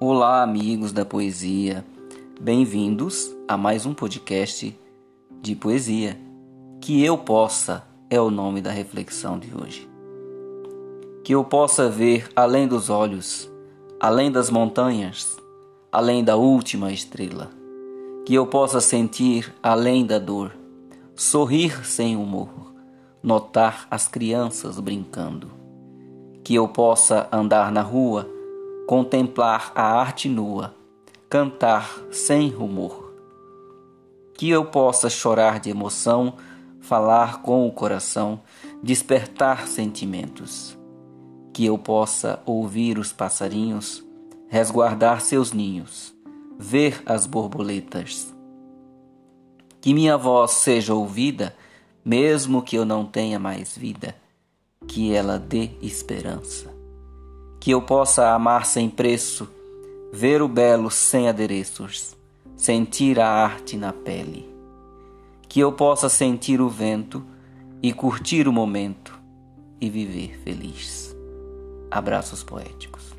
Olá, amigos da poesia. Bem-vindos a mais um podcast de poesia. Que eu possa é o nome da reflexão de hoje. Que eu possa ver além dos olhos, além das montanhas, além da última estrela. Que eu possa sentir além da dor, sorrir sem humor, notar as crianças brincando. Que eu possa andar na rua, contemplar a arte nua, cantar sem rumor. Que eu possa chorar de emoção, falar com o coração, despertar sentimentos. Que eu possa ouvir os passarinhos, resguardar seus ninhos, ver as borboletas. Que minha voz seja ouvida, mesmo que eu não tenha mais vida, que ela dê esperança que eu possa amar sem preço, ver o belo sem adereços, sentir a arte na pele, que eu possa sentir o vento e curtir o momento e viver feliz. Abraços poéticos.